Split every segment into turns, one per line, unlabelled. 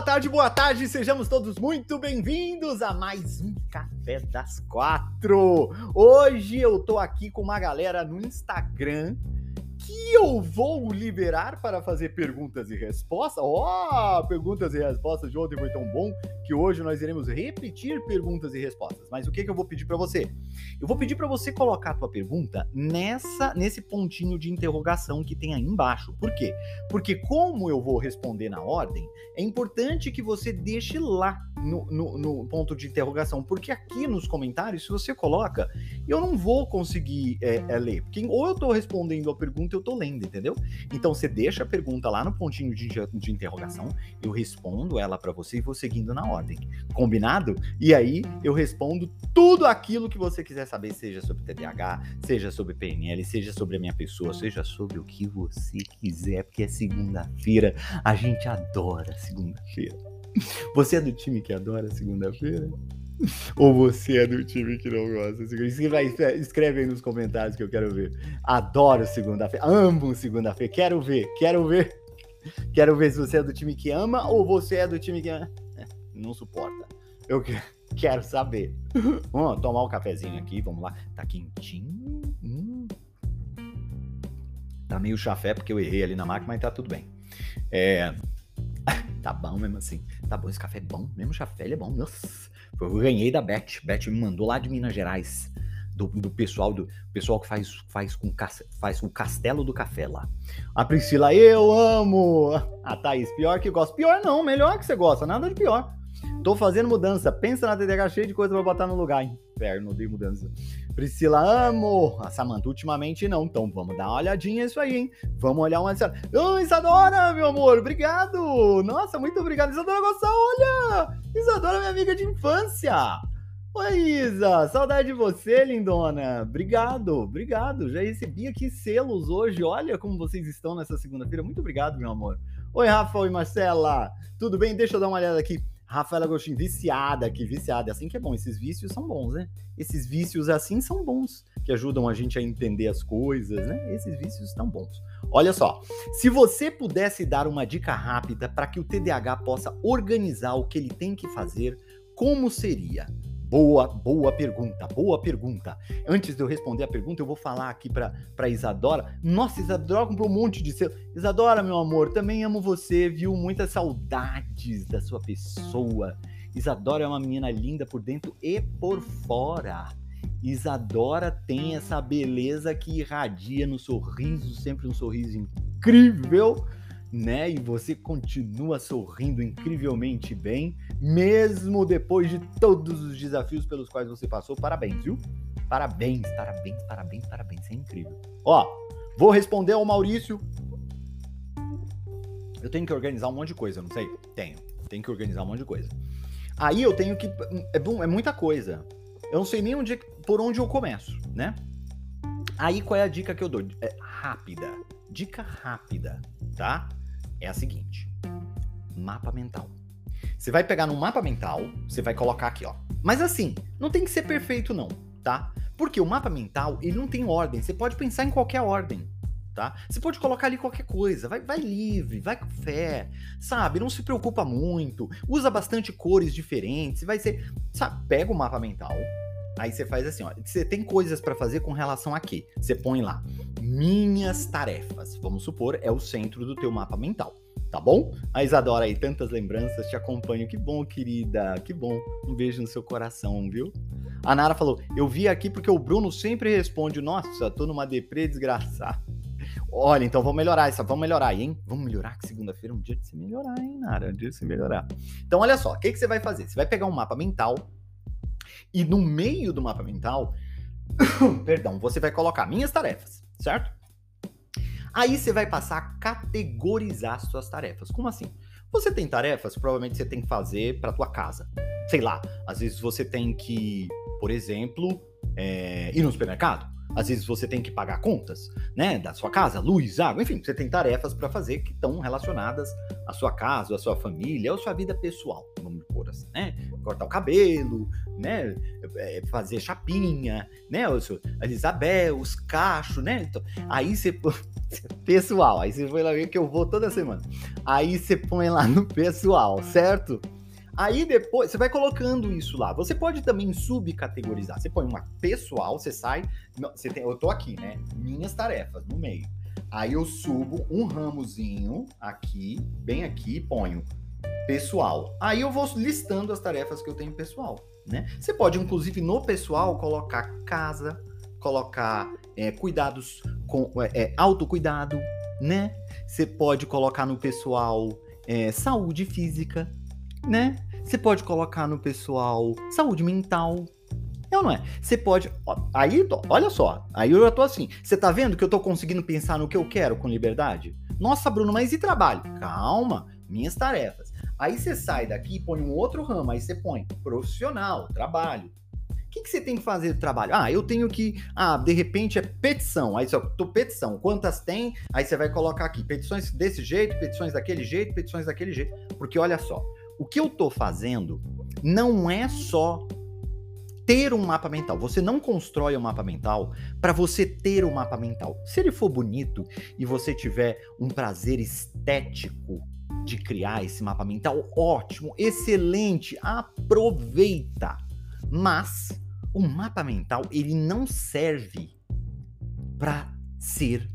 Boa tarde, boa tarde, sejamos todos muito bem-vindos a mais um Café das Quatro. Hoje eu tô aqui com uma galera no Instagram que eu vou liberar para fazer perguntas e respostas. Ó, oh, perguntas e respostas de ontem foi tão bom que hoje nós iremos repetir perguntas e respostas. Mas o que, que eu vou pedir para você? Eu vou pedir para você colocar a tua pergunta nessa nesse pontinho de interrogação que tem aí embaixo. Por quê? Porque como eu vou responder na ordem, é importante que você deixe lá no, no, no ponto de interrogação, porque aqui nos comentários, se você coloca, eu não vou conseguir é, é, ler. Porque ou eu estou respondendo a pergunta, eu estou lendo, entendeu? Então você deixa a pergunta lá no pontinho de, de interrogação, eu respondo ela para você e vou seguindo na ordem. Combinado? E aí eu respondo tudo aquilo que você quiser saber, seja sobre TDAH, seja sobre PNL, seja sobre a minha pessoa, seja sobre o que você quiser, porque é segunda-feira, a gente adora segunda-feira. Você é do time que adora segunda-feira? Ou você é do time que não gosta? Escreve, escreve aí nos comentários que eu quero ver. Adoro segunda-feira. Amo segunda-feira. Quero ver, quero ver. Quero ver se você é do time que ama ou você é do time que não suporta. Eu quero saber. Vamos tomar um cafezinho aqui, vamos lá. Tá quentinho. Hum. Tá meio chafé porque eu errei ali na máquina, mas tá tudo bem. É, Tá bom mesmo assim. Tá bom, esse café é bom. Mesmo chafé, ele é bom. Nossa. Eu ganhei da Beth. Beth me mandou lá de Minas Gerais. Do, do pessoal do pessoal que faz, faz, com, faz o castelo do café lá. A Priscila, eu amo. A Thaís, pior que gosta. Pior não, melhor que você gosta. Nada de pior. Tô fazendo mudança. Pensa na TDH cheia de coisa pra botar no lugar. Inferno de mudança. Priscila, amo. A Samanta, ultimamente não. Então vamos dar uma olhadinha nisso aí, hein? Vamos olhar uma. Ô, oh, Isadora, meu amor, obrigado. Nossa, muito obrigado. Isadora Gosta, olha! Isadora, minha amiga de infância. Oi, Isa, saudade de você, lindona. Obrigado, obrigado. Já recebi aqui selos hoje. Olha como vocês estão nessa segunda-feira. Muito obrigado, meu amor. Oi, Rafa, oi, Marcela. Tudo bem? Deixa eu dar uma olhada aqui. Rafaela Agostinho, viciada aqui, viciada. É assim que é bom. Esses vícios são bons, né? Esses vícios assim são bons, que ajudam a gente a entender as coisas, né? Esses vícios estão bons. Olha só, se você pudesse dar uma dica rápida para que o TDAH possa organizar o que ele tem que fazer, como seria? Boa, boa pergunta, boa pergunta. Antes de eu responder a pergunta, eu vou falar aqui para Isadora. Nossa, Isadora comprou um monte de selo. Isadora, meu amor, também amo você, viu? Muitas saudades da sua pessoa. Isadora é uma menina linda por dentro e por fora. Isadora tem essa beleza que irradia no sorriso, sempre um sorriso incrível né? E você continua sorrindo incrivelmente bem, mesmo depois de todos os desafios pelos quais você passou. Parabéns, viu? Parabéns, parabéns, parabéns, parabéns. É incrível. Ó, vou responder ao Maurício. Eu tenho que organizar um monte de coisa, não sei? Tenho. Tenho que organizar um monte de coisa. Aí eu tenho que. É, é muita coisa. Eu não sei nem onde, por onde eu começo, né? Aí qual é a dica que eu dou? É rápida. Dica rápida, tá? É a seguinte: mapa mental. Você vai pegar no mapa mental, você vai colocar aqui, ó. Mas assim, não tem que ser perfeito não, tá? Porque o mapa mental, ele não tem ordem. Você pode pensar em qualquer ordem, tá? Você pode colocar ali qualquer coisa. Vai, vai livre, vai com fé, sabe? Não se preocupa muito. Usa bastante cores diferentes. Vai ser, sabe? Pega o mapa mental, Aí você faz assim, ó, você tem coisas para fazer com relação a quê? Você põe lá minhas tarefas. Vamos supor, é o centro do teu mapa mental, tá bom? A Isadora aí, tantas lembranças, te acompanho. Que bom, querida, que bom. Um beijo no seu coração, viu? A Nara falou: "Eu vi aqui porque o Bruno sempre responde: "Nossa, tô numa deprê desgraçada". Olha, então vamos melhorar isso, vamos melhorar hein? Vamos melhorar que segunda-feira é um dia de se melhorar, hein, Nara? Um dia de se melhorar. Então, olha só, o que, que você vai fazer? Você vai pegar um mapa mental e no meio do mapa mental, perdão, você vai colocar minhas tarefas, certo? Aí você vai passar a categorizar as suas tarefas. Como assim? Você tem tarefas, provavelmente você tem que fazer para tua casa. Sei lá, às vezes você tem que, por exemplo, é, ir no supermercado. Às vezes você tem que pagar contas, né, da sua casa, luz, água, enfim, você tem tarefas para fazer que estão relacionadas à sua casa, à sua família, à sua vida pessoal, vamos pôr assim, né? Cortar o cabelo, né, é, fazer chapinha, né, a Isabel, os cachos, né? Então, aí você pessoal, aí você foi lá ver que eu vou toda semana. Aí você põe lá no pessoal, certo? Aí depois, você vai colocando isso lá. Você pode também subcategorizar. Você põe uma pessoal, você sai. Você tem, eu tô aqui, né? Minhas tarefas no meio. Aí eu subo um ramozinho aqui, bem aqui, ponho pessoal. Aí eu vou listando as tarefas que eu tenho pessoal, né? Você pode, inclusive, no pessoal, colocar casa, colocar é, cuidados com é, é autocuidado, né? Você pode colocar no pessoal é, saúde física, né? Você pode colocar no pessoal saúde mental. É ou não é? Você pode. Aí, olha só. Aí eu já tô assim. Você tá vendo que eu tô conseguindo pensar no que eu quero com liberdade? Nossa, Bruno, mas e trabalho? Calma, minhas tarefas. Aí você sai daqui e põe um outro ramo. Aí você põe profissional, trabalho. O que, que você tem que fazer do trabalho? Ah, eu tenho que. Ah, de repente é petição. Aí você, tô petição. Quantas tem? Aí você vai colocar aqui petições desse jeito, petições daquele jeito, petições daquele jeito. Porque olha só, o que eu estou fazendo não é só ter um mapa mental. Você não constrói um mapa mental para você ter um mapa mental. Se ele for bonito e você tiver um prazer estético de criar esse mapa mental, ótimo, excelente, aproveita. Mas o mapa mental, ele não serve para ser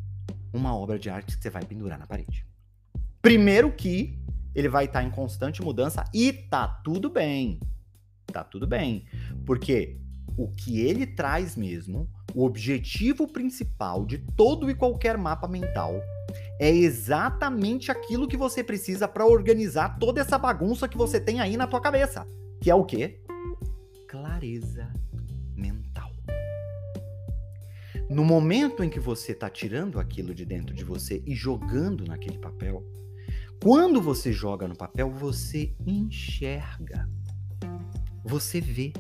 uma obra de arte que você vai pendurar na parede. Primeiro que ele vai estar tá em constante mudança e tá tudo bem. Tá tudo bem. Porque o que ele traz mesmo, o objetivo principal de todo e qualquer mapa mental é exatamente aquilo que você precisa para organizar toda essa bagunça que você tem aí na tua cabeça, que é o quê? Clareza mental. No momento em que você está tirando aquilo de dentro de você e jogando naquele papel, quando você joga no papel, você enxerga. Você vê.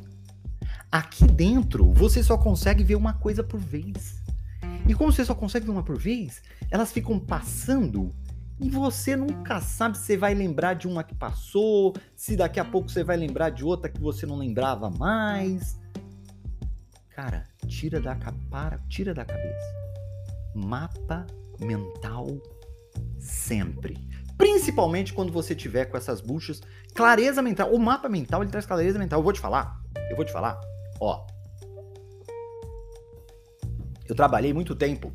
Aqui dentro, você só consegue ver uma coisa por vez. E como você só consegue ver uma por vez, elas ficam passando e você nunca sabe se vai lembrar de uma que passou, se daqui a pouco você vai lembrar de outra que você não lembrava mais. Cara, tira da para, tira da cabeça. Mapa mental sempre. Principalmente quando você tiver com essas buchas, clareza mental. O mapa mental, ele traz clareza mental. Eu vou te falar. Eu vou te falar. Ó. Eu trabalhei muito tempo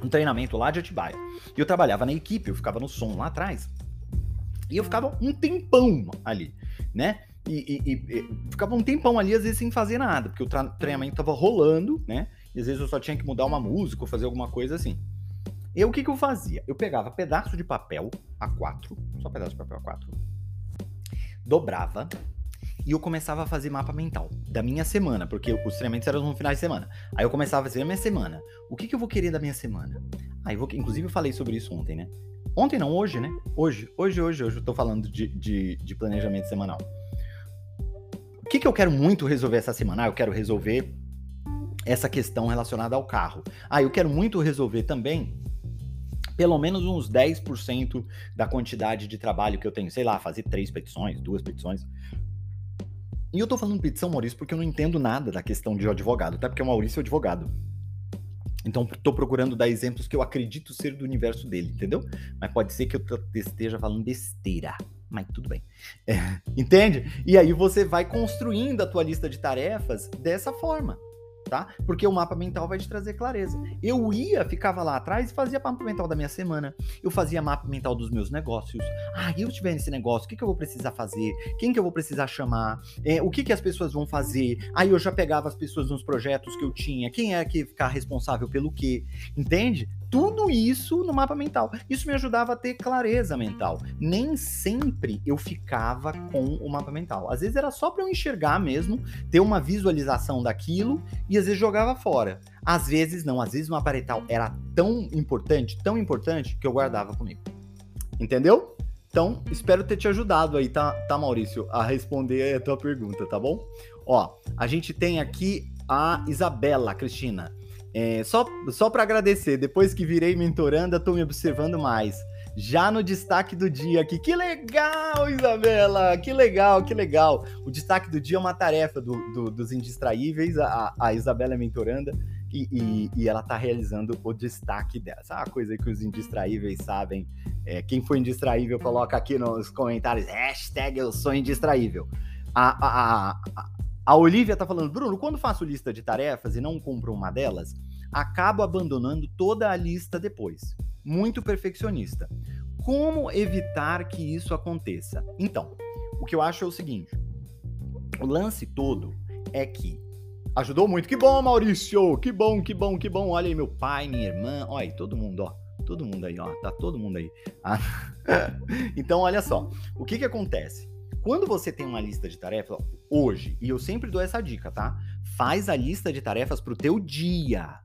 um treinamento lá de Atibaia. E eu trabalhava na equipe, eu ficava no som lá atrás. E eu ficava um tempão ali, né? E, e, e, ficava um tempão ali, às vezes, sem fazer nada, porque o treinamento tava rolando, né? E às vezes eu só tinha que mudar uma música ou fazer alguma coisa assim. Eu o que, que eu fazia? Eu pegava pedaço de papel A4, só pedaço de papel A4, dobrava e eu começava a fazer mapa mental da minha semana, porque os treinamentos eram no final de semana. Aí eu começava a fazer a minha semana. O que, que eu vou querer da minha semana? Aí eu vou, inclusive eu falei sobre isso ontem, né? Ontem não, hoje, né? Hoje, hoje, hoje, hoje eu tô falando de, de, de planejamento semanal. O que, que eu quero muito resolver essa semana? Ah, eu quero resolver essa questão relacionada ao carro. Ah, eu quero muito resolver também pelo menos uns 10% da quantidade de trabalho que eu tenho. Sei lá, fazer três petições, duas petições. E eu tô falando petição, Maurício, porque eu não entendo nada da questão de advogado, até porque o Maurício é advogado. Então, tô procurando dar exemplos que eu acredito ser do universo dele, entendeu? Mas pode ser que eu esteja falando besteira. Mas tudo bem. É, entende? E aí você vai construindo a tua lista de tarefas dessa forma tá? Porque o mapa mental vai te trazer clareza. Eu ia, ficava lá atrás e fazia mapa mental da minha semana. Eu fazia mapa mental dos meus negócios. Ah, eu tiver nesse negócio, o que, que eu vou precisar fazer? Quem que eu vou precisar chamar? É, o que, que as pessoas vão fazer? Aí eu já pegava as pessoas nos projetos que eu tinha. Quem é que ficar responsável pelo quê? Entende? Tudo isso no mapa mental. Isso me ajudava a ter clareza mental. Nem sempre eu ficava com o mapa mental. Às vezes era só para eu enxergar mesmo, ter uma visualização daquilo e às vezes jogava fora. Às vezes não, às vezes uma parental era tão importante, tão importante, que eu guardava comigo. Entendeu? Então, espero ter te ajudado aí, tá, tá Maurício, a responder a tua pergunta, tá bom? Ó, a gente tem aqui a Isabela, Cristina. É, só só para agradecer, depois que virei mentoranda, tô me observando mais. Já no destaque do dia aqui. Que legal, Isabela! Que legal, que legal. O destaque do dia é uma tarefa do, do, dos indistraíveis. A, a Isabela é mentoranda e, e, e ela está realizando o destaque dela. É uma coisa que os indistraíveis sabem. É, quem for indistraível, coloca aqui nos comentários, hashtag eu sou indistraível. A, a, a, a Olivia está falando, Bruno, quando faço lista de tarefas e não cumpro uma delas, acabo abandonando toda a lista depois. Muito perfeccionista. Como evitar que isso aconteça? Então, o que eu acho é o seguinte: o lance todo é que Ajudou muito. Que bom, Maurício! Que bom, que bom, que bom. Olha aí, meu pai, minha irmã. Olha aí, todo mundo, ó. Todo mundo aí, ó. Tá todo mundo aí. Ah. então, olha só. O que que acontece? Quando você tem uma lista de tarefas, hoje, e eu sempre dou essa dica, tá? Faz a lista de tarefas pro teu dia.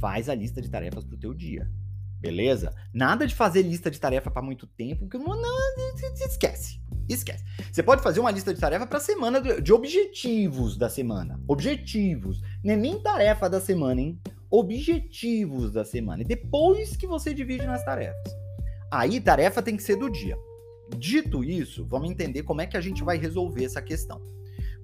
Faz a lista de tarefas pro teu dia. Beleza? Nada de fazer lista de tarefa para muito tempo, porque não, não, esquece. Esquece. Você pode fazer uma lista de tarefa para semana de objetivos da semana. Objetivos. Não é nem tarefa da semana, hein? Objetivos da semana. E depois que você divide nas tarefas. Aí, tarefa tem que ser do dia. Dito isso, vamos entender como é que a gente vai resolver essa questão.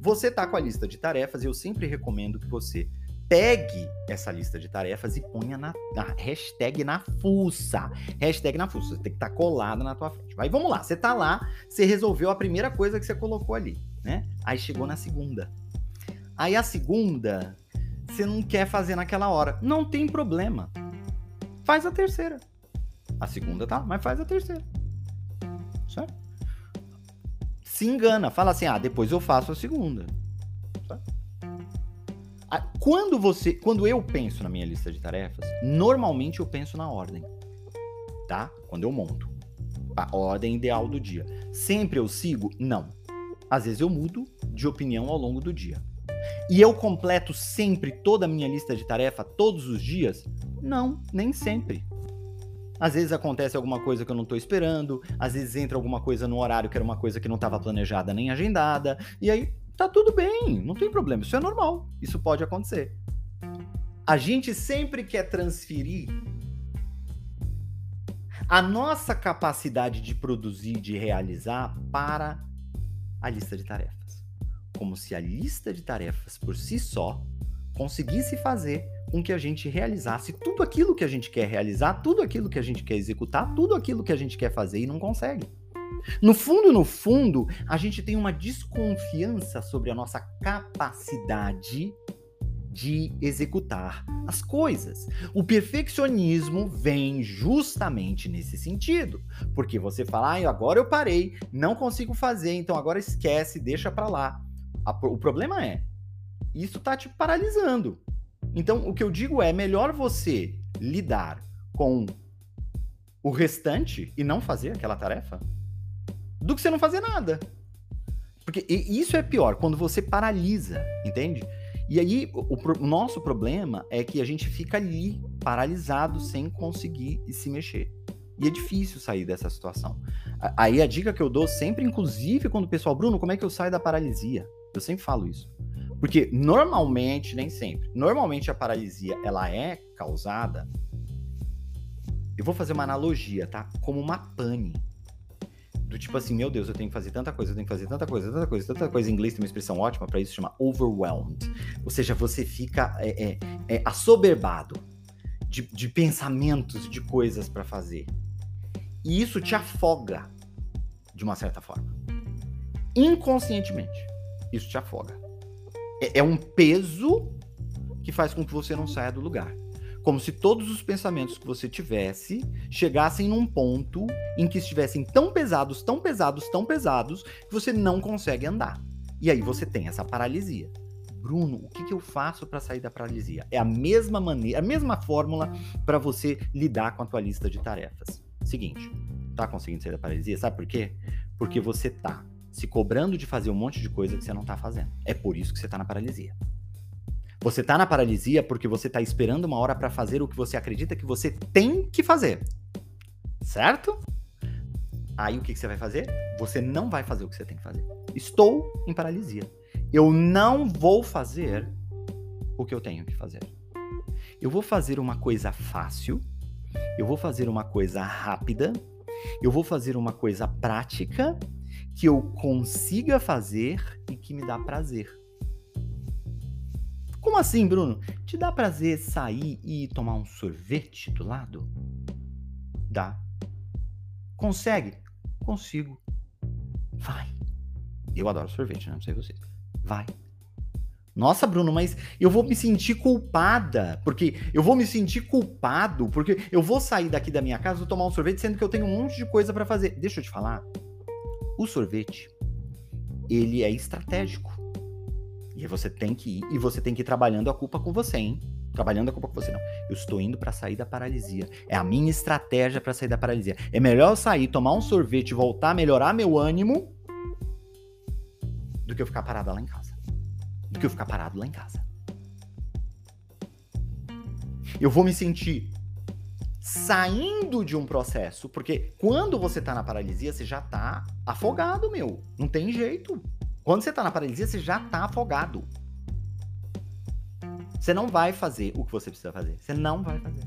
Você tá com a lista de tarefas e eu sempre recomendo que você pegue essa lista de tarefas e ponha na, na hashtag na fuça. Hashtag na fuça. Você tem que estar tá colado na tua frente. Aí vamos lá. Você tá lá, você resolveu a primeira coisa que você colocou ali, né? Aí chegou na segunda. Aí a segunda, você não quer fazer naquela hora. Não tem problema. Faz a terceira. A segunda tá, mas faz a terceira. Se engana, fala assim: "Ah, depois eu faço a segunda". Quando você, quando eu penso na minha lista de tarefas, normalmente eu penso na ordem, tá? Quando eu monto a ordem ideal do dia. Sempre eu sigo? Não. Às vezes eu mudo de opinião ao longo do dia. E eu completo sempre toda a minha lista de tarefa todos os dias? Não, nem sempre. Às vezes acontece alguma coisa que eu não estou esperando, às vezes entra alguma coisa no horário que era uma coisa que não estava planejada nem agendada, e aí tá tudo bem, não tem problema, isso é normal, isso pode acontecer. A gente sempre quer transferir a nossa capacidade de produzir, de realizar para a lista de tarefas. Como se a lista de tarefas por si só conseguisse fazer com que a gente realizasse tudo aquilo que a gente quer realizar, tudo aquilo que a gente quer executar, tudo aquilo que a gente quer fazer e não consegue. No fundo, no fundo, a gente tem uma desconfiança sobre a nossa capacidade de executar as coisas. O perfeccionismo vem justamente nesse sentido, porque você fala, ah, agora eu parei, não consigo fazer, então agora esquece, deixa para lá. O problema é, isso tá te paralisando. Então, o que eu digo é, melhor você lidar com o restante e não fazer aquela tarefa do que você não fazer nada. Porque isso é pior, quando você paralisa, entende? E aí, o, o, nosso problema é que a gente fica ali, paralisado, sem conseguir se mexer. E é difícil sair dessa situação. Aí a dica que eu dou sempre, inclusive quando o pessoal, Bruno, como é que eu saio da paralisia? Eu sempre falo isso. Porque normalmente, nem sempre, normalmente a paralisia ela é causada. Eu vou fazer uma analogia, tá? Como uma pane do tipo assim, meu Deus, eu tenho que fazer tanta coisa, eu tenho que fazer tanta coisa, tanta coisa, tanta coisa. Em inglês tem uma expressão ótima para isso, chama overwhelmed. Ou seja, você fica é, é, é assoberbado de, de pensamentos, de coisas para fazer. E isso te afoga, de uma certa forma. Inconscientemente, isso te afoga. É, é um peso que faz com que você não saia do lugar. Como se todos os pensamentos que você tivesse chegassem num ponto em que estivessem tão pesados, tão pesados, tão pesados, que você não consegue andar. E aí você tem essa paralisia. Bruno, o que, que eu faço para sair da paralisia? É a mesma maneira, a mesma fórmula para você lidar com a tua lista de tarefas. Seguinte, tá conseguindo sair da paralisia? Sabe por quê? Porque você tá se cobrando de fazer um monte de coisa que você não tá fazendo. É por isso que você tá na paralisia. Você tá na paralisia porque você tá esperando uma hora para fazer o que você acredita que você tem que fazer. Certo? Aí o que, que, você vai fazer? Você não vai fazer o que você tem que fazer. Estou em paralisia. Eu não vou fazer o que eu tenho que fazer. Eu vou fazer uma coisa fácil, eu vou fazer uma coisa rápida, eu vou fazer uma coisa prática que eu consiga fazer e que me dá prazer. Como assim, Bruno? Te dá prazer sair e tomar um sorvete do lado? Dá. Consegue? Consigo. Vai. Eu adoro sorvete, né? Não sei você. Vai. Nossa, Bruno, mas eu vou me sentir culpada, porque eu vou me sentir culpado, porque eu vou sair daqui da minha casa, vou tomar um sorvete, sendo que eu tenho um monte de coisa para fazer. Deixa eu te falar. O sorvete, ele é estratégico. E você tem que ir, e você tem que ir trabalhando a culpa com você, hein? Trabalhando a culpa com você, não. Eu estou indo para sair da paralisia. É a minha estratégia para sair da paralisia. É melhor eu sair, tomar um sorvete, voltar, melhorar meu ânimo, do que eu ficar parada lá em casa. Do que eu ficar parado lá em casa. Eu vou me sentir saindo de um processo, porque quando você tá na paralisia, você já tá afogado, meu. Não tem jeito. Quando você tá na paralisia, você já tá afogado. Você não vai fazer o que você precisa fazer. Você não vai fazer.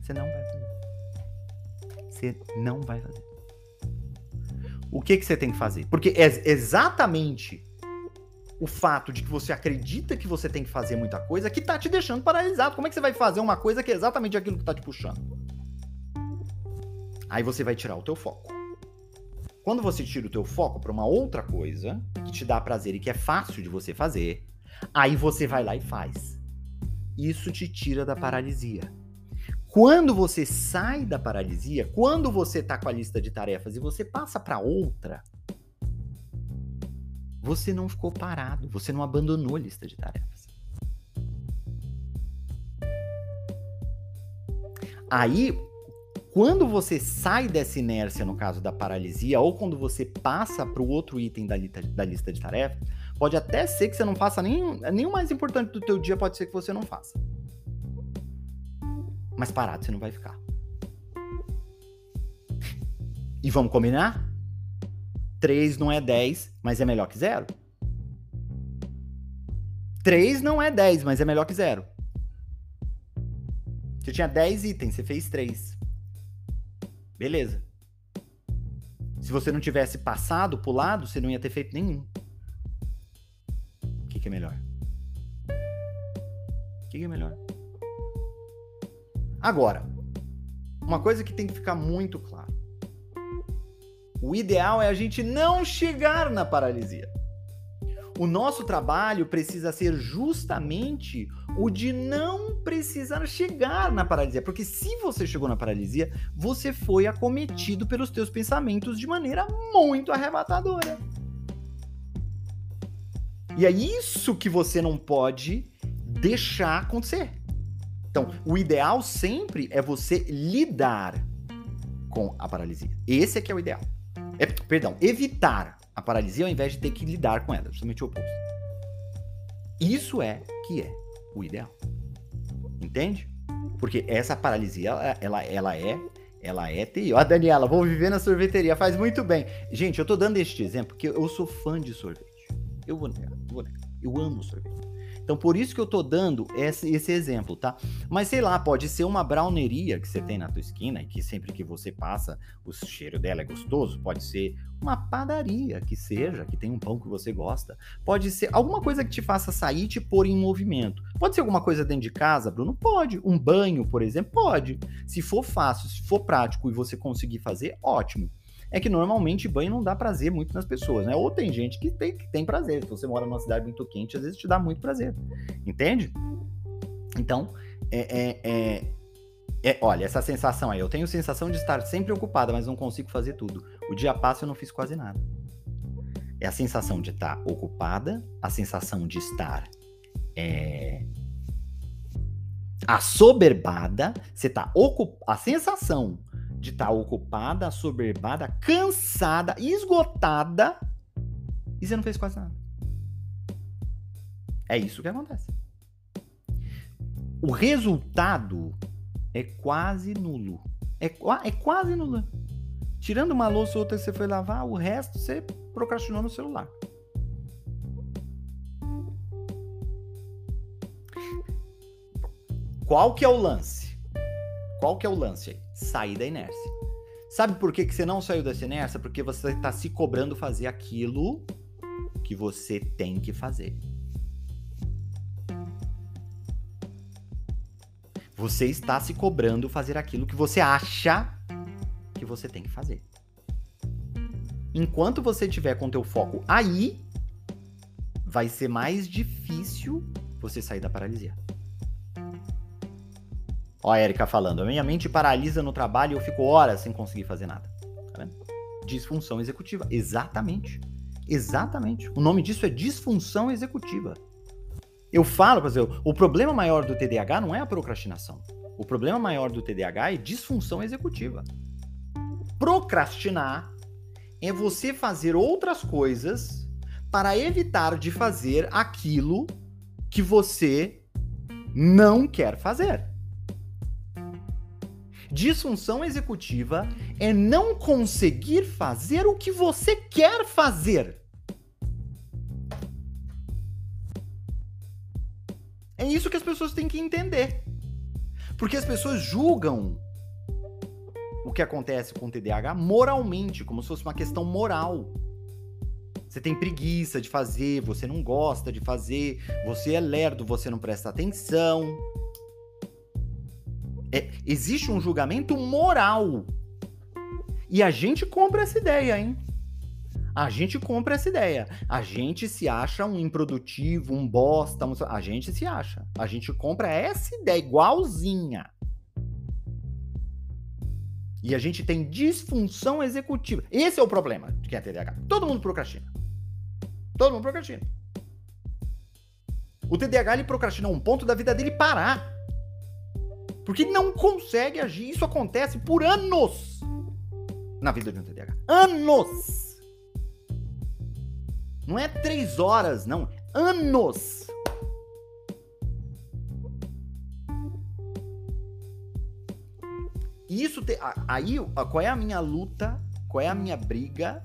Você não vai fazer. Você não vai fazer. O que que você tem que fazer? Porque é exatamente o fato de que você acredita que você tem que fazer muita coisa que tá te deixando paralisado. Como é que você vai fazer uma coisa que é exatamente aquilo que tá te puxando? Aí você vai tirar o teu foco. Quando você tira o teu foco para uma outra coisa que te dá prazer e que é fácil de você fazer, aí você vai lá e faz. Isso te tira da paralisia. Quando você sai da paralisia, quando você tá com a lista de tarefas e você passa para outra, você não ficou parado, você não abandonou a lista de tarefas. Aí, quando você sai dessa inércia, no caso da paralisia, ou quando você passa para o outro item da da lista de tarefas, pode até ser que você não faça nem o mais importante do teu dia, pode ser que você não faça. Mas parado você não vai ficar. E vamos combinar? 3 não é 10, mas é melhor que zero. 3 não é 10, mas é melhor que zero. Você tinha 10 itens, você fez 3. Beleza. Se você não tivesse passado, pulado, você não ia ter feito nenhum. O que, que é melhor? O que, que é melhor? Agora, uma coisa que tem que ficar muito claro. O ideal é a gente não chegar na paralisia. O nosso trabalho precisa ser justamente o de não precisar chegar na paralisia, porque se você chegou na paralisia, você foi acometido pelos teus pensamentos de maneira muito arrebatadora. E é isso que você não pode deixar acontecer. Então, o ideal sempre é você lidar com a paralisia. Esse é que é o ideal. É, perdão, evitar a paralisia ao invés de ter que lidar com ela, justamente o oposto. Isso é que é o ideal. Entende? Porque essa paralisia, ela, ela, é ela é TI. Ó, Daniela, vou viver na sorveteria, faz muito bem. Gente, eu tô dando este exemplo porque eu sou fã de sorvete. Eu vou negar, eu vou negar. Eu amo sorvete. Então, por isso que eu tô dando esse, esse exemplo, tá? Mas sei lá, pode ser uma browneria que você tem na tua esquina e que sempre que você passa, o cheiro dela é gostoso. Pode ser uma padaria que seja, que tem um pão que você gosta. Pode ser alguma coisa que te faça sair e te pôr em movimento. Pode ser alguma coisa dentro de casa, Bruno? Pode. Um banho, por exemplo? Pode. Se for fácil, se for prático e você conseguir fazer, ótimo é que normalmente banho não dá prazer muito nas pessoas, né? Ou tem gente que tem, que tem prazer. Se você mora numa cidade muito quente, às vezes te dá muito prazer. Entende? Então, é, é, é, é, olha, essa sensação aí. Eu tenho sensação de estar sempre ocupada, mas não consigo fazer tudo. O dia passa e eu não fiz quase nada. É a sensação de estar ocupada, a sensação de estar é, assoberbada, você tá ocupada, a sensação de estar tá ocupada, assoberbada, cansada, esgotada e você não fez quase nada. É isso que acontece. o resultado é quase nulo. É, é quase nulo. Tirando uma louça ou outra que você foi lavar, o resto você procrastinou no celular. Qual que é o lance? Qual que é o lance aí? Sair da inércia. Sabe por que, que você não saiu dessa inércia? Porque você está se cobrando fazer aquilo que você tem que fazer. Você está se cobrando fazer aquilo que você acha que você tem que fazer. Enquanto você tiver com teu foco aí, vai ser mais difícil você sair da paralisia. Ó a Erika falando, a minha mente paralisa no trabalho e eu fico horas sem conseguir fazer nada. Tá disfunção executiva. Exatamente. Exatamente. O nome disso é disfunção executiva. Eu falo, por exemplo, o problema maior do TDAH não é a procrastinação. O problema maior do TDAH é disfunção executiva. Procrastinar é você fazer outras coisas para evitar de fazer aquilo que você não quer fazer. Disfunção executiva é não conseguir fazer o que você quer fazer. É isso que as pessoas têm que entender. Porque as pessoas julgam o que acontece com o TDAH moralmente, como se fosse uma questão moral. Você tem preguiça de fazer, você não gosta de fazer, você é lerdo, você não presta atenção. É, existe um julgamento moral. E a gente compra essa ideia, hein? A gente compra essa ideia. A gente se acha um improdutivo, um bosta. Um... A gente se acha. A gente compra essa ideia igualzinha. E a gente tem disfunção executiva. Esse é o problema de quem é TDAH. Todo mundo procrastina. Todo mundo procrastina. O TDAH ele procrastina um ponto da vida dele parar. Porque não consegue agir. Isso acontece por anos na vida de um TDAH. Anos! Não é três horas, não. Anos. Isso te, aí, qual é a minha luta? Qual é a minha briga?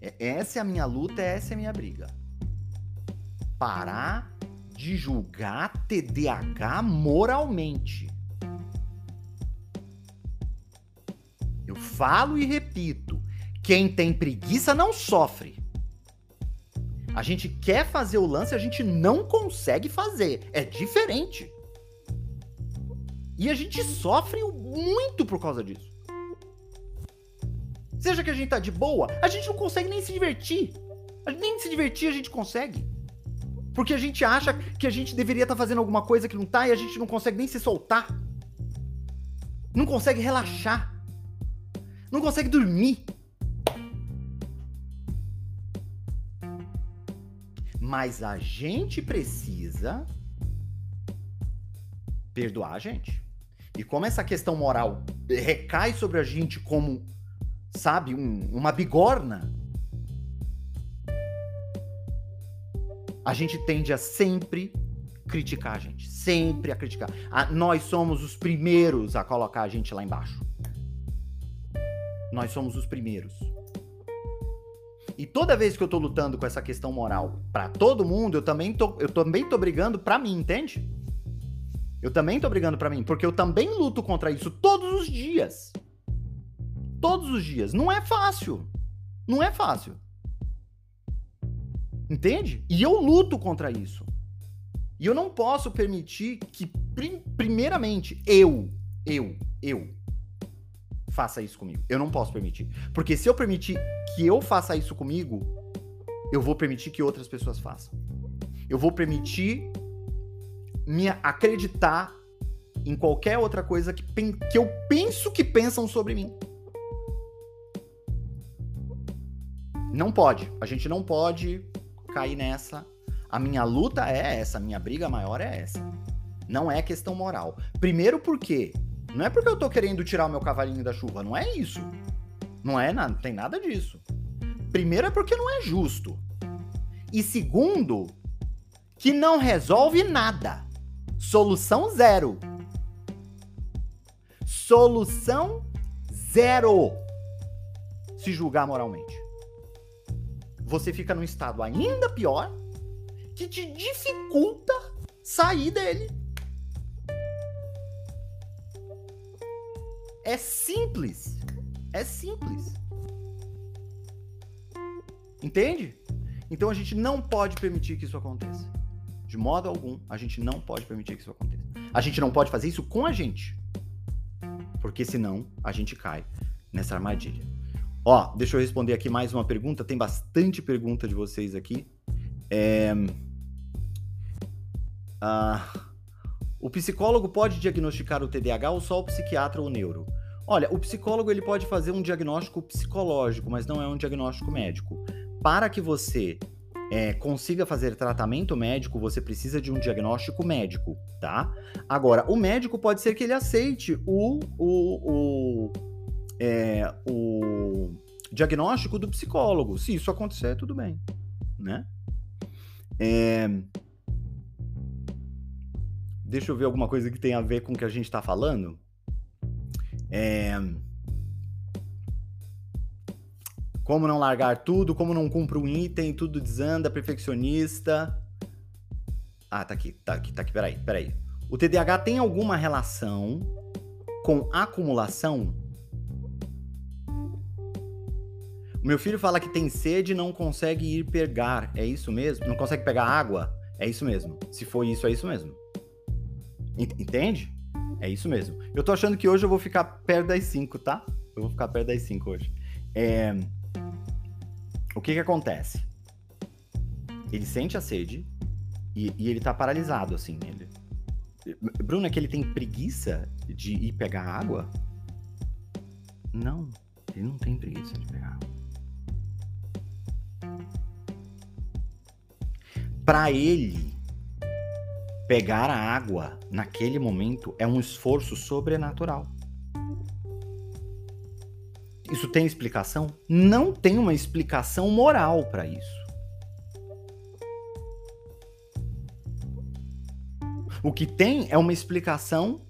É, essa é a minha luta, essa é a minha briga. Parar de julgar TDAH moralmente. Eu falo e repito: quem tem preguiça não sofre. A gente quer fazer o lance, a gente não consegue fazer. É diferente. E a gente sofre muito por causa disso. Seja que a gente tá de boa, a gente não consegue nem se divertir. Nem se divertir a gente consegue. Porque a gente acha que a gente deveria estar tá fazendo alguma coisa que não tá e a gente não consegue nem se soltar. Não consegue relaxar. Não consegue dormir. Mas a gente precisa perdoar a gente. E como essa questão moral recai sobre a gente como, sabe, um, uma bigorna, a gente tende a sempre criticar a gente. Sempre a criticar. A, nós somos os primeiros a colocar a gente lá embaixo. Nós somos os primeiros. E toda vez que eu tô lutando com essa questão moral para todo mundo, eu também tô, eu também tô brigando para mim, entende? Eu também tô brigando para mim, porque eu também luto contra isso todos os dias. Todos os dias. Não é fácil. Não é fácil. Entende? E eu luto contra isso. E eu não posso permitir que, primeiramente, eu, eu, eu, faça isso comigo. Eu não posso permitir. Porque se eu permitir que eu faça isso comigo, eu vou permitir que outras pessoas façam. Eu vou permitir me acreditar em qualquer outra coisa que, que eu penso que pensam sobre mim. Não pode. A gente não pode cair nessa. A minha luta é essa, a minha briga maior é essa. Não é questão moral. Primeiro porque não é porque eu tô querendo tirar o meu cavalinho da chuva, não é isso. Não é nada, tem nada disso. Primeiro é porque não é justo. E segundo, que não resolve nada. Solução zero. Solução zero. Se julgar moralmente. Você fica num estado ainda pior que te dificulta sair dele. É simples. É simples. Entende? Então a gente não pode permitir que isso aconteça. De modo algum, a gente não pode permitir que isso aconteça. A gente não pode fazer isso com a gente. Porque senão a gente cai nessa armadilha. Ó, deixa eu responder aqui mais uma pergunta. Tem bastante pergunta de vocês aqui. É... Ah, o psicólogo pode diagnosticar o TDAH ou só o psiquiatra ou o neuro? Olha, o psicólogo ele pode fazer um diagnóstico psicológico, mas não é um diagnóstico médico. Para que você é, consiga fazer tratamento médico, você precisa de um diagnóstico médico, tá? Agora, o médico pode ser que ele aceite o, o, o, é, o diagnóstico do psicólogo. Se isso acontecer, tudo bem, né? É... Deixa eu ver alguma coisa que tem a ver com o que a gente está falando. É... Como não largar tudo, como não cumpre um item, tudo desanda, perfeccionista. Ah, tá aqui, tá aqui, tá aqui, peraí, peraí. O TDAH tem alguma relação com acumulação? Meu filho fala que tem sede e não consegue ir pegar. É isso mesmo? Não consegue pegar água? É isso mesmo. Se for isso, é isso mesmo. Entende? É isso mesmo. Eu tô achando que hoje eu vou ficar perto das 5, tá? Eu vou ficar perto das 5 hoje. É... O que que acontece? Ele sente a sede e, e ele tá paralisado, assim. Ele... Bruno, é que ele tem preguiça de ir pegar água? Não, ele não tem preguiça de pegar água. Para ele, pegar a água naquele momento é um esforço sobrenatural. Isso tem explicação? Não tem uma explicação moral para isso. O que tem é uma explicação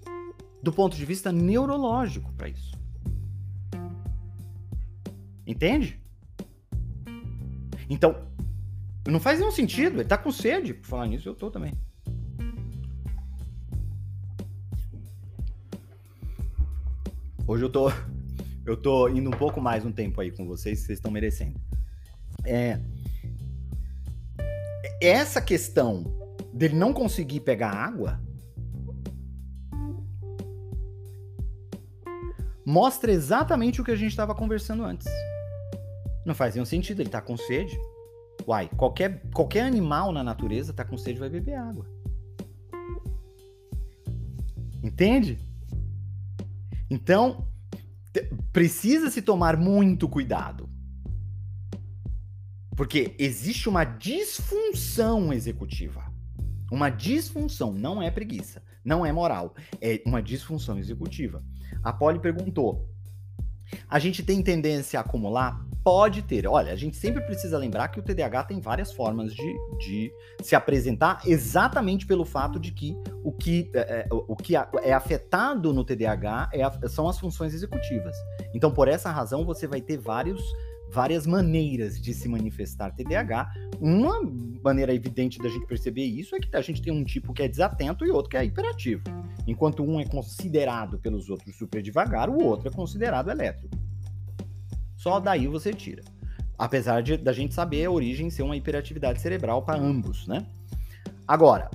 do ponto de vista neurológico para isso. Entende? Então, não faz nenhum sentido. Ele tá com sede. Por falar nisso, eu tô também. Hoje eu tô eu tô indo um pouco mais um tempo aí com vocês, vocês estão merecendo. É, essa questão dele não conseguir pegar água mostra exatamente o que a gente estava conversando antes. Não faz nenhum sentido, ele tá com sede. Uai, qualquer, qualquer animal na natureza tá com sede vai beber água. Entende? Então, precisa se tomar muito cuidado. Porque existe uma disfunção executiva. Uma disfunção, não é preguiça, não é moral, é uma disfunção executiva. A Polly perguntou: a gente tem tendência a acumular? Pode ter. Olha, a gente sempre precisa lembrar que o TDAH tem várias formas de, de se apresentar, exatamente pelo fato de que o que é, é o que é afetado no TDAH é são as funções executivas. Então, por essa razão, você vai ter vários várias maneiras de se manifestar TDAH. Uma maneira evidente da gente perceber isso é que a gente tem um tipo que é desatento e outro que é hiperativo. Enquanto um é considerado pelos outros super devagar, o outro é considerado elétrico. Só daí você tira. Apesar de da gente saber a origem ser uma hiperatividade cerebral para ambos, né? Agora,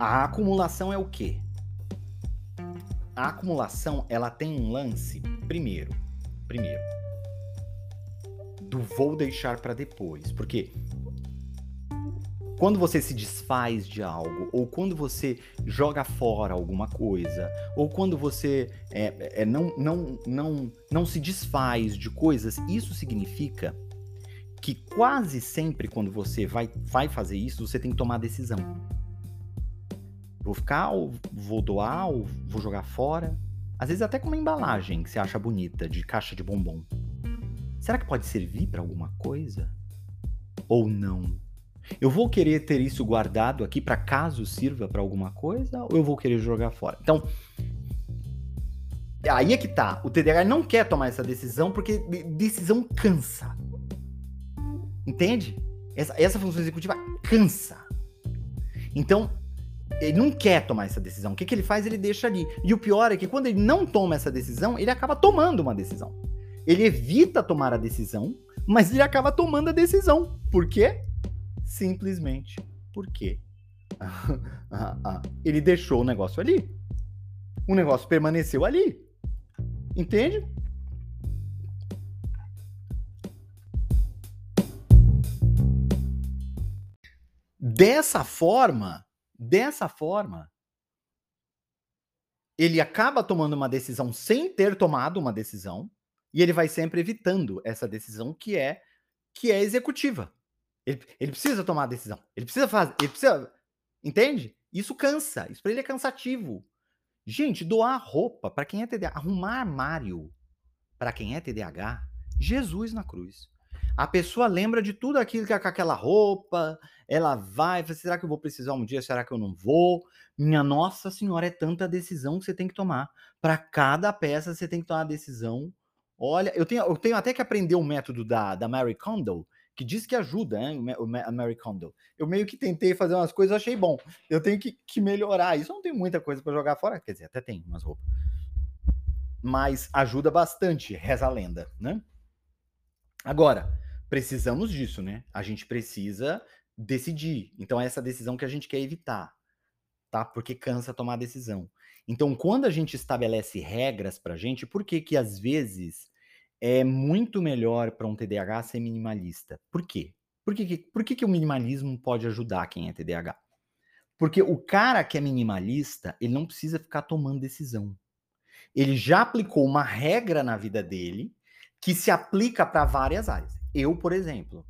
a acumulação é o quê? A acumulação, ela tem um lance, primeiro, primeiro, do vou deixar para depois. Porque quando você se desfaz de algo, ou quando você joga fora alguma coisa, ou quando você é, é, não, não, não, não se desfaz de coisas, isso significa que quase sempre quando você vai, vai fazer isso, você tem que tomar decisão. Vou ficar, ou vou doar, ou vou jogar fora. Às vezes até com uma embalagem que você acha bonita, de caixa de bombom. Será que pode servir para alguma coisa? Ou não? Eu vou querer ter isso guardado aqui para caso sirva para alguma coisa ou eu vou querer jogar fora? Então, aí é que tá. O TDAH não quer tomar essa decisão porque decisão cansa. Entende? Essa, essa função executiva cansa. Então, ele não quer tomar essa decisão. O que, que ele faz? Ele deixa ali. E o pior é que quando ele não toma essa decisão, ele acaba tomando uma decisão. Ele evita tomar a decisão, mas ele acaba tomando a decisão. Por quê? Simplesmente porque ele deixou o negócio ali. O negócio permaneceu ali. Entende? Dessa forma, dessa forma, ele acaba tomando uma decisão sem ter tomado uma decisão, e ele vai sempre evitando essa decisão que é que é executiva. Ele, ele precisa tomar a decisão. Ele precisa fazer, ele precisa, entende? Isso cansa, isso para ele é cansativo. Gente, doar roupa para quem é TDAH, arrumar armário para quem é TDAH, Jesus na cruz. A pessoa lembra de tudo aquilo que é com aquela roupa, ela vai, será que eu vou precisar um dia? Será que eu não vou? Minha nossa senhora, é tanta decisão que você tem que tomar. Para cada peça você tem que tomar uma decisão. Olha, eu tenho, eu tenho até que aprender o método da, da Mary Kondo, que diz que ajuda, né? O, Mary Kondo. Eu meio que tentei fazer umas coisas, achei bom. Eu tenho que, que melhorar. Isso não tem muita coisa para jogar fora, quer dizer, até tem umas roupas. Mas ajuda bastante, reza a lenda, né? Agora, precisamos disso, né? A gente precisa decidir. Então, é essa decisão que a gente quer evitar, tá? Porque cansa tomar decisão. Então, quando a gente estabelece regras pra gente, por que que às vezes é muito melhor para um TDAH ser minimalista? Por quê? Por que, por que, que o minimalismo pode ajudar quem é TDAH? Porque o cara que é minimalista, ele não precisa ficar tomando decisão. Ele já aplicou uma regra na vida dele que se aplica para várias áreas. Eu, por exemplo,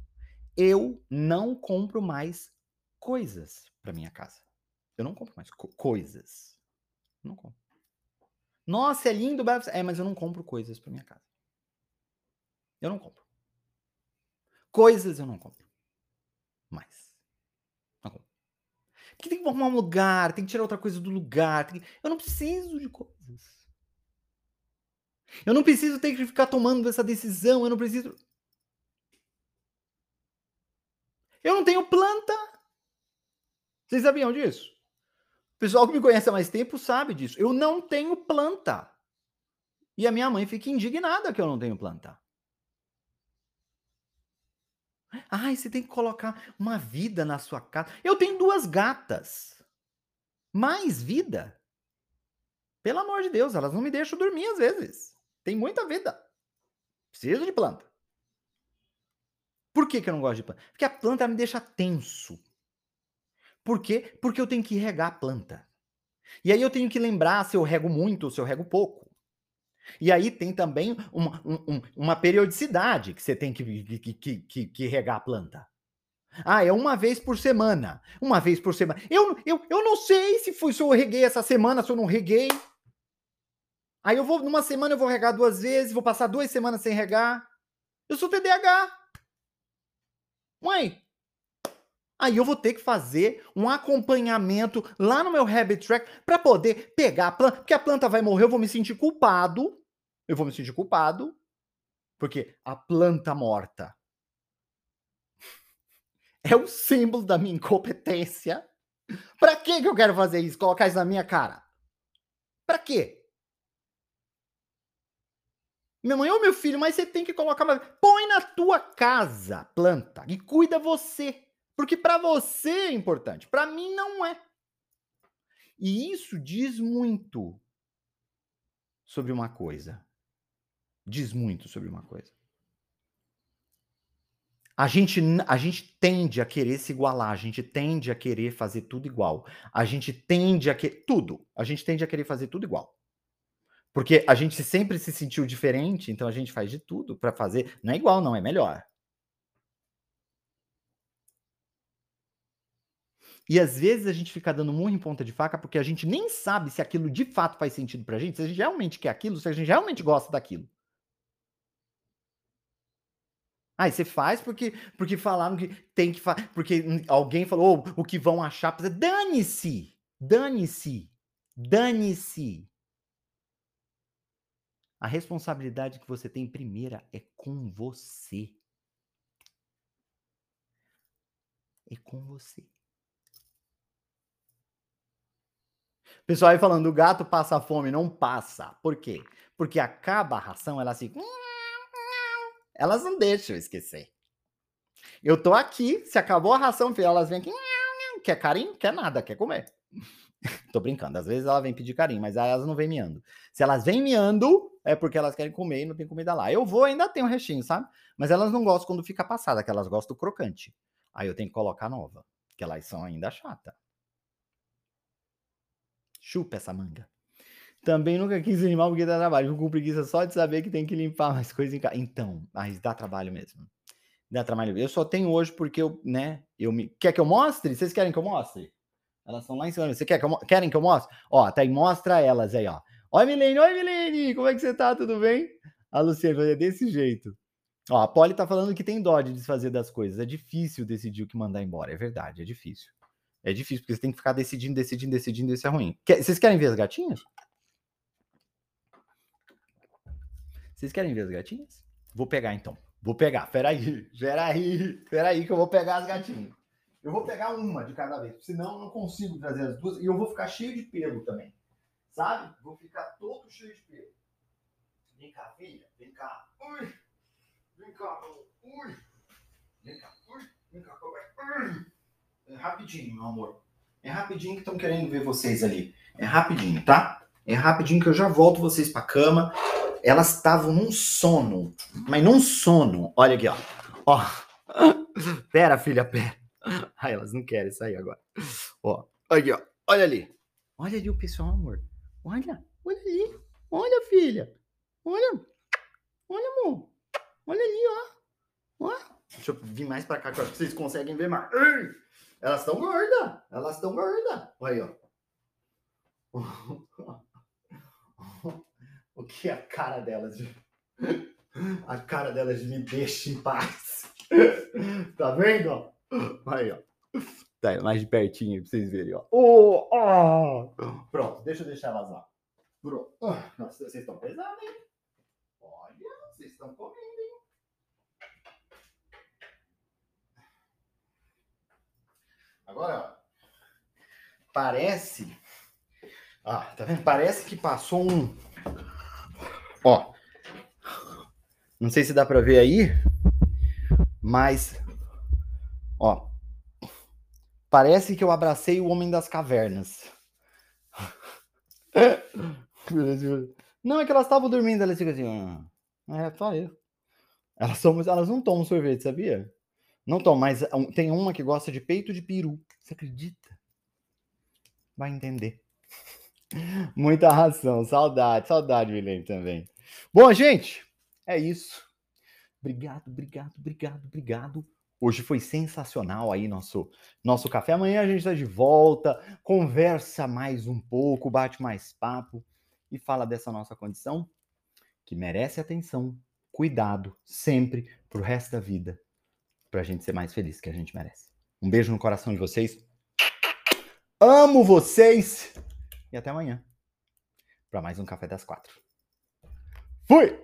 eu não compro mais coisas para minha casa. Eu não compro mais co coisas. não compro. Nossa, é lindo, é, mas eu não compro coisas para minha casa. Eu não compro. Coisas eu não compro. Mais. Não compro. Porque tem que arrumar um lugar, tem que tirar outra coisa do lugar. Que... Eu não preciso de coisas. Eu não preciso ter que ficar tomando essa decisão. Eu não preciso. Eu não tenho planta. Vocês sabiam disso? O pessoal que me conhece há mais tempo sabe disso. Eu não tenho planta. E a minha mãe fica indignada que eu não tenho planta. Ai, você tem que colocar uma vida na sua casa. Eu tenho duas gatas. Mais vida. Pelo amor de Deus, elas não me deixam dormir às vezes. Tem muita vida. Preciso de planta. Por que, que eu não gosto de planta? Porque a planta me deixa tenso. Por quê? Porque eu tenho que regar a planta. E aí eu tenho que lembrar se eu rego muito ou se eu rego pouco. E aí tem também uma, um, uma periodicidade que você tem que, que, que, que, regar a planta. Ah, é uma vez por semana. Uma vez por semana. Eu, eu, eu não sei se, foi, se eu reguei essa semana, se eu não reguei. Aí eu vou, numa semana eu vou regar duas vezes, vou passar duas semanas sem regar. Eu sou TDAH. Mãe, aí eu vou ter que fazer um acompanhamento lá no meu habit track para poder pegar a planta, porque a planta vai morrer, eu vou me sentir culpado. Eu vou me sentir culpado porque a planta morta é o símbolo da minha incompetência. Para que que eu quero fazer isso? Colocar isso na minha cara? Para quê? Minha mãe, ô meu filho, mas você tem que colocar. Põe na tua casa planta e cuida você. Porque para você é importante. Para mim não é. E isso diz muito sobre uma coisa. Diz muito sobre uma coisa. A gente, a gente tende a querer se igualar, a gente tende a querer fazer tudo igual. A gente tende a querer. Tudo. A gente tende a querer fazer tudo igual. Porque a gente sempre se sentiu diferente, então a gente faz de tudo para fazer. Não é igual, não, é melhor. E às vezes a gente fica dando murro em ponta de faca porque a gente nem sabe se aquilo de fato faz sentido pra gente, se a gente realmente quer aquilo, se a gente realmente gosta daquilo. Aí você faz porque, porque falaram que tem que fazer. Porque alguém falou oh, o que vão achar. Dane-se! Dane-se! Dane-se! A responsabilidade que você tem primeira é com você. É com você. Pessoal aí falando, o gato passa fome, não passa. Por quê? Porque acaba a ração, ela assim. Elas não deixam eu esquecer. Eu tô aqui, se acabou a ração, elas vêm aqui. Quer carinho? Quer nada, quer comer. tô brincando, às vezes ela vem pedir carinho, mas elas não vêm miando. Se elas vêm miando, é porque elas querem comer e não tem comida lá. Eu vou, ainda tem um restinho, sabe? Mas elas não gostam quando fica passada, que elas gostam do crocante. Aí eu tenho que colocar nova, que elas são ainda chata. Chupa essa manga. Também nunca quis animar porque dá trabalho. Fico com preguiça só de saber que tem que limpar mais coisas em casa. Então, mas dá trabalho mesmo. Dá trabalho. Eu só tenho hoje porque eu, né? Eu me... Quer que eu mostre? Vocês querem que eu mostre? Elas estão lá em cima. Você quer que. Querem que eu mostre? Ó, tá aí, mostra elas aí, ó. Oi, Milene! Oi, Milene! Como é que você tá? Tudo bem? A Luciana é desse jeito. Ó, a Polly tá falando que tem dó de desfazer das coisas. É difícil decidir o que mandar embora. É verdade, é difícil. É difícil, porque você tem que ficar decidindo, decidindo, decidindo, isso é ruim. Quer, vocês querem ver as gatinhas? Vocês querem ver as gatinhas? Vou pegar então. Vou pegar. Peraí, peraí, peraí, que eu vou pegar as gatinhas. Eu vou pegar uma de cada vez, senão eu não consigo trazer as duas. E eu vou ficar cheio de pelo também. Sabe? Vou ficar todo cheio de pelo. Vem cá, filha. Vem cá. Ui. Vem cá, Ui. Vem cá. Ui. Vem cá, Ui. É rapidinho, meu amor. É rapidinho que estão querendo ver vocês ali. É rapidinho, tá? É rapidinho que eu já volto vocês pra cama. Elas estavam num sono. Mas num sono. Olha aqui, ó. Ó. Pera, filha, pera. Ai, elas não querem sair agora. Ó. Aqui, ó. Olha ali. Olha ali o pessoal, amor. Olha. Olha ali. Olha, filha. Olha. Olha, amor. Olha ali, ó. Ó. Deixa eu vir mais pra cá que eu acho que vocês conseguem ver mais. Elas estão gordas. Elas estão gordas. Olha aí, ó. o que é a cara delas? A cara delas me deixa em paz. tá vendo? Aí, ó. Tá mais de pertinho pra vocês verem, ó. Oh, oh. Pronto, deixa eu deixar elas lá. Pronto. Nossa, vocês estão pesados, hein? Olha, vocês estão comendo, hein? Agora, parece. Ah, tá vendo? Parece que passou um. Ó. Não sei se dá para ver aí, mas. Ó. Parece que eu abracei o homem das cavernas. Não, é que elas estavam dormindo, elas ficam assim. Ah, é só isso. Elas, são, elas não tomam sorvete, sabia? Não tomo, mas tem uma que gosta de peito de peru. Você acredita? Vai entender. Muita ração, saudade, saudade, Milene, também. Bom, gente, é isso. Obrigado, obrigado, obrigado, obrigado. Hoje foi sensacional aí nosso nosso café. Amanhã a gente está de volta, conversa mais um pouco, bate mais papo e fala dessa nossa condição que merece atenção, cuidado sempre pro resto da vida para a gente ser mais feliz, que a gente merece. Um beijo no coração de vocês. Amo vocês! E até amanhã para mais um Café das Quatro. Fui!